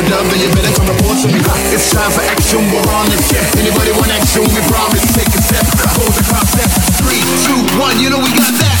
a dub, then you better come report to me. It's time for action, we're on this ship. Anybody want action? We promise. Take a step, hold the concept. Three, two, one, you know we got that.